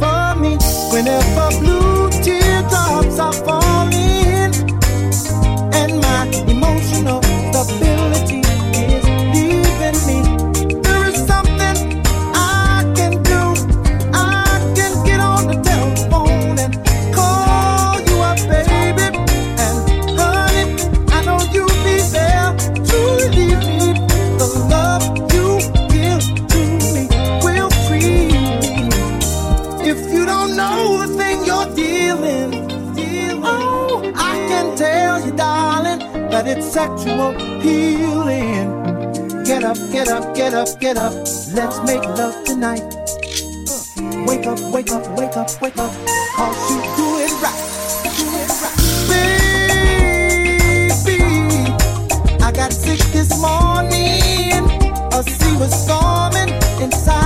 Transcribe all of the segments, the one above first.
for me whenever blue. sexual healing. Get up, get up, get up, get up. Let's make love tonight. Uh, wake up, wake up, wake up, wake up. Cause you do it right. Do it right. Baby, I got sick this morning. A sea was storming inside.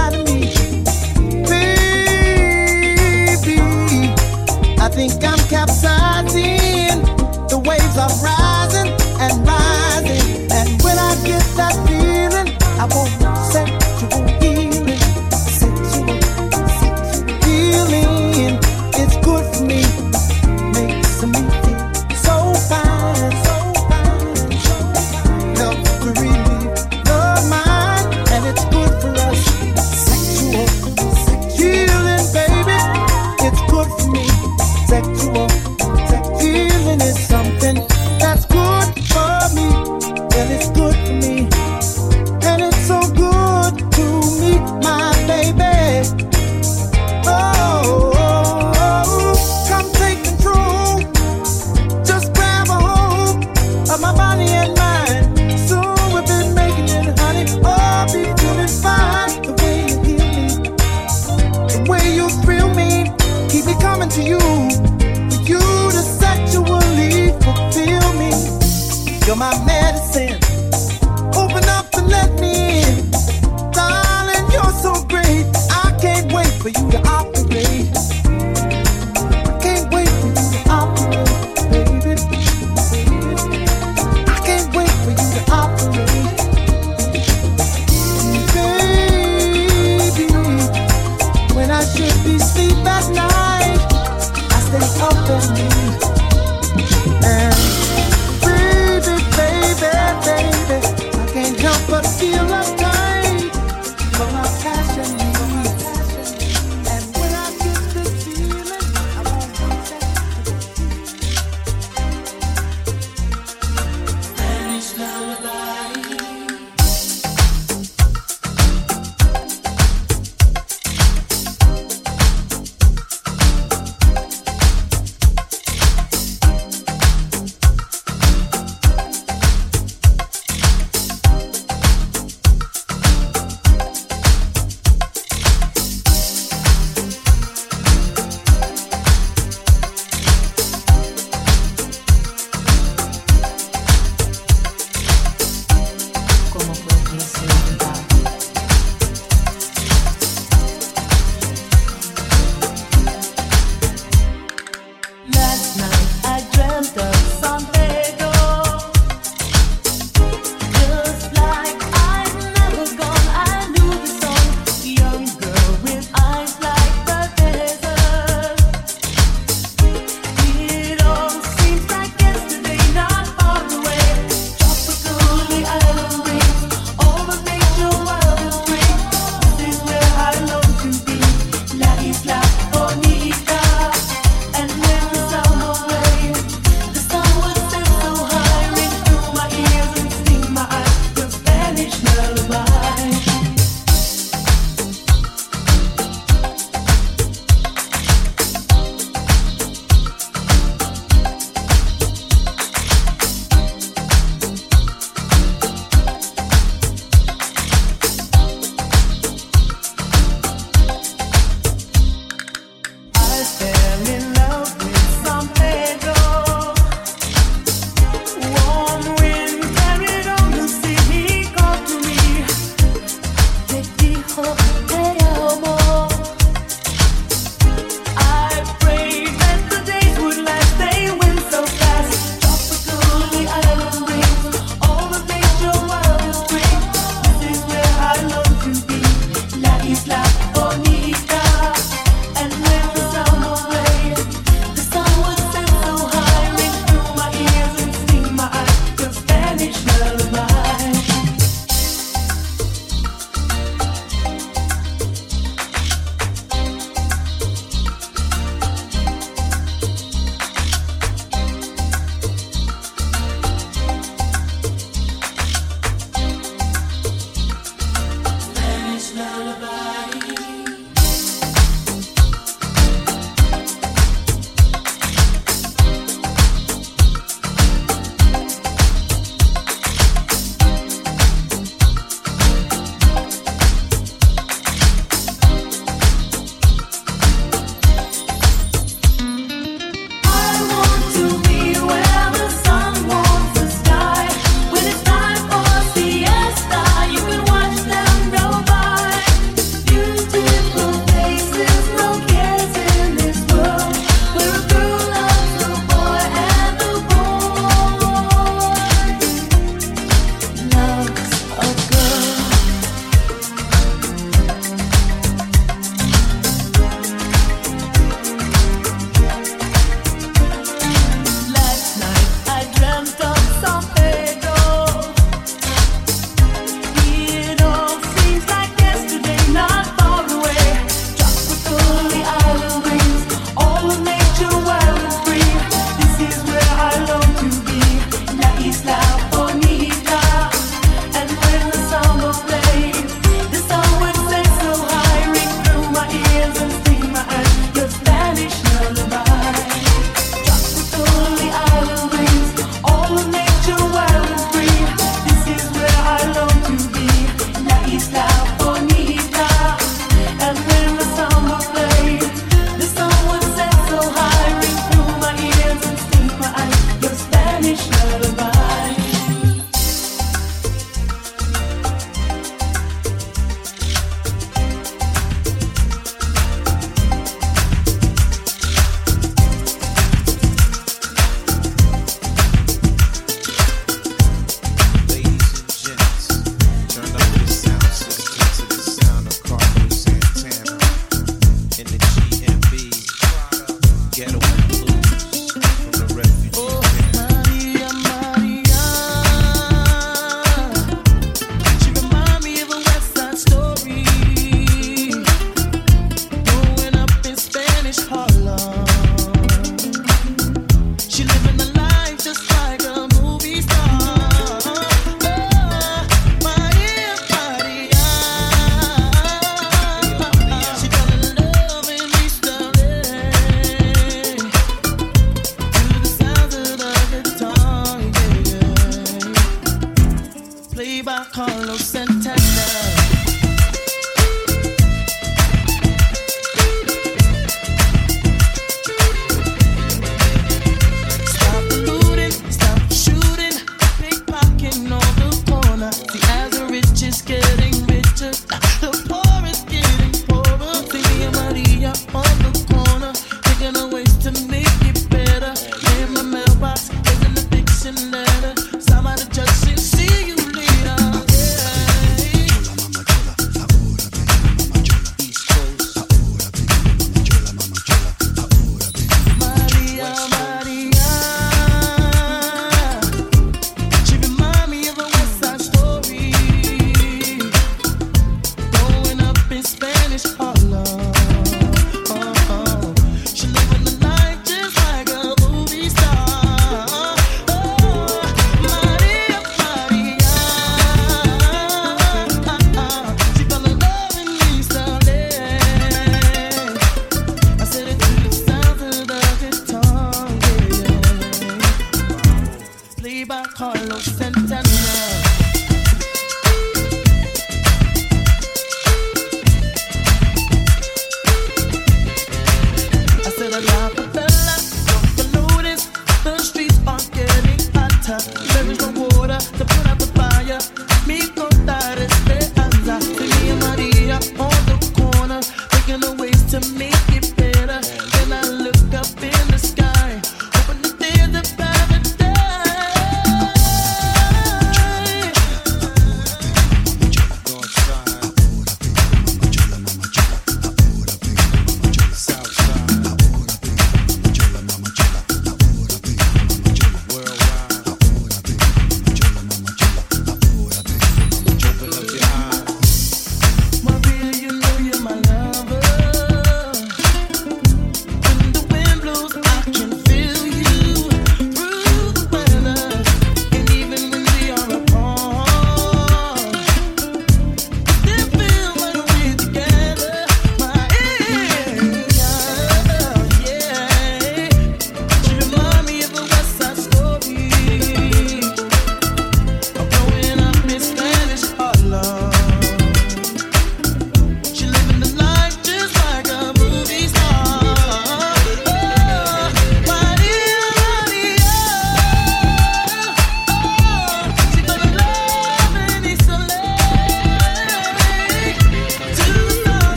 huh?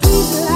Do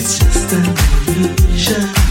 It's just an illusion.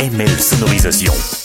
ML Sonorisation.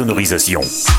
Sonorisation.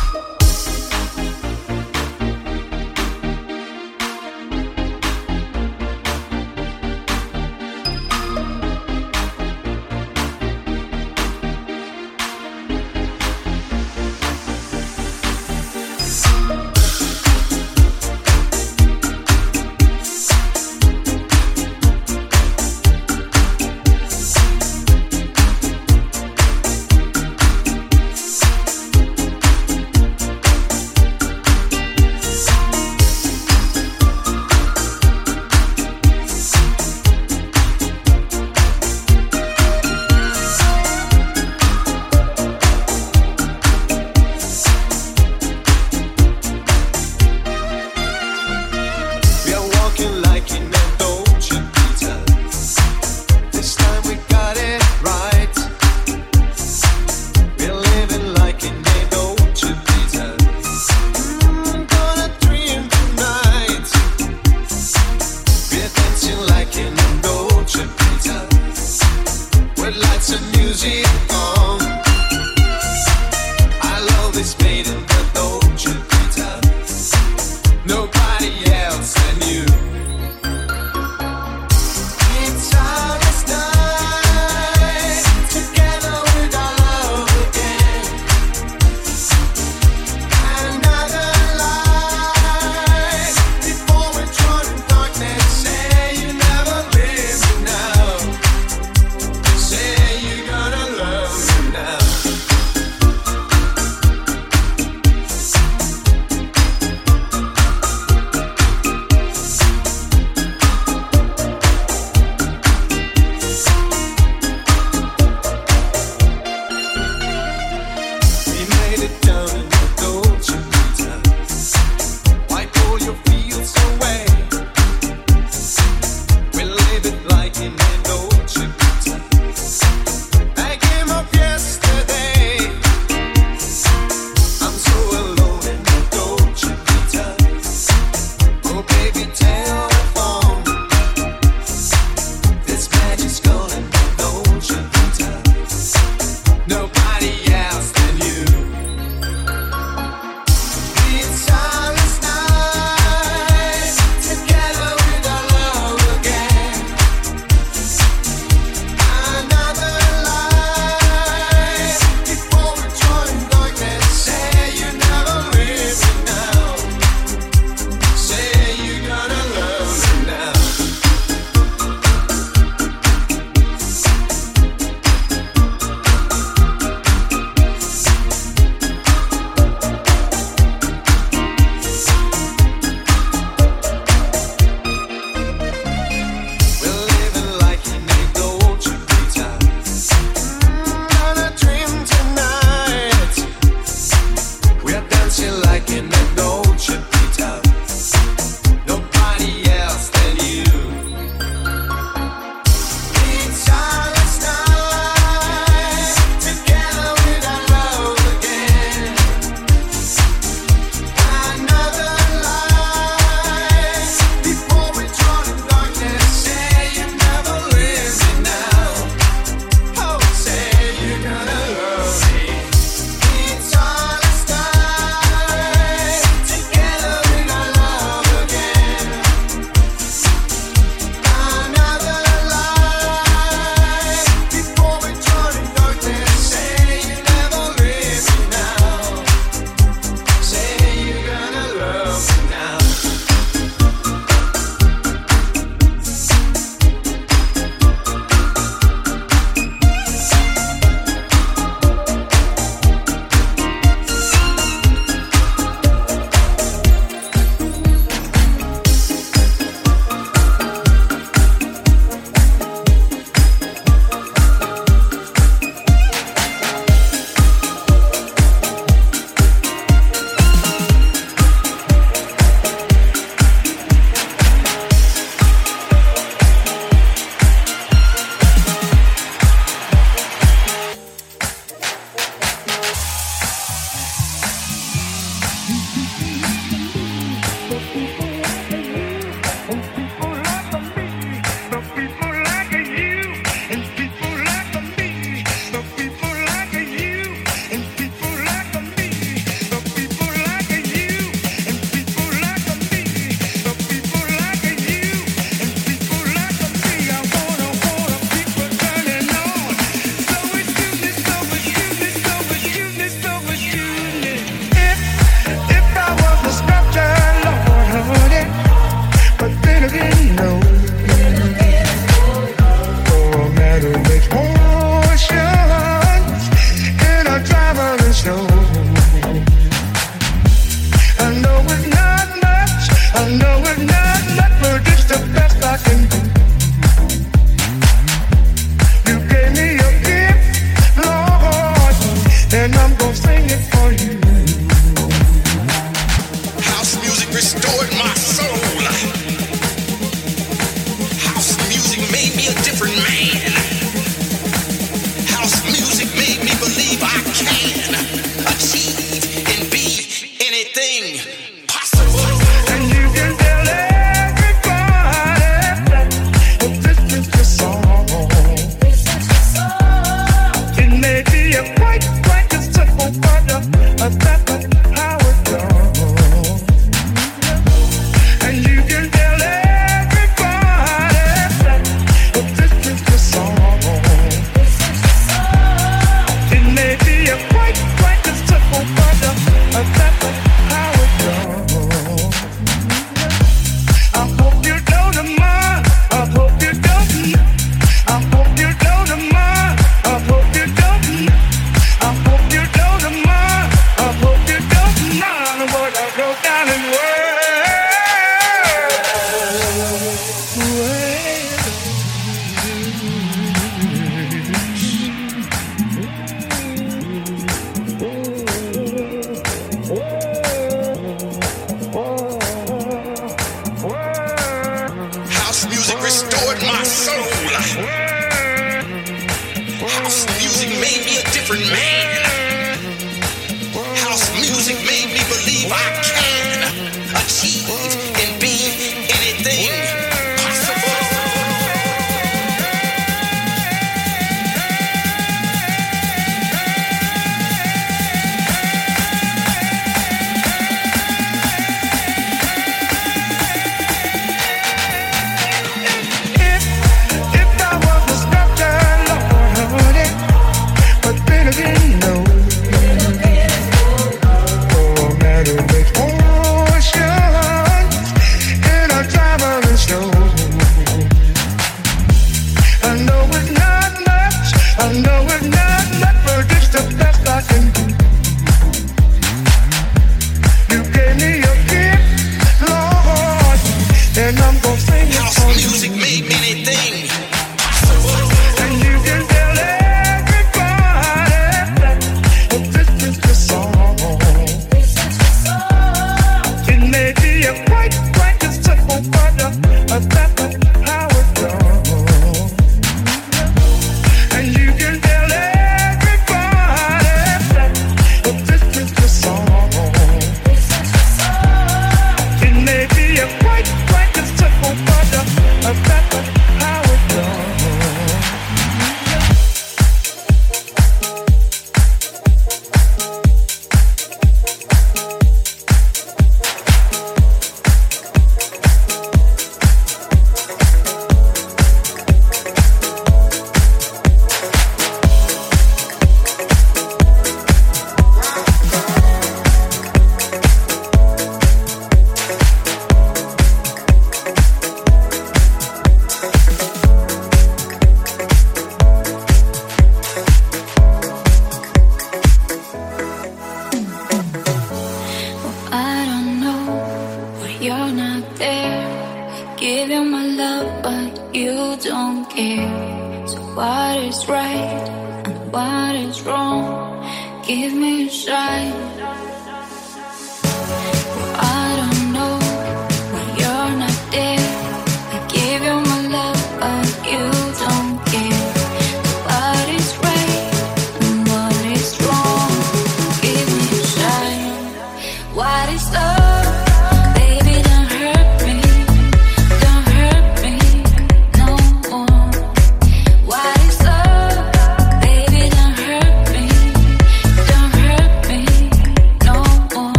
cheat.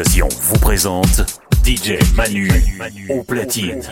Vous présente DJ Manu, Manu, Au platine.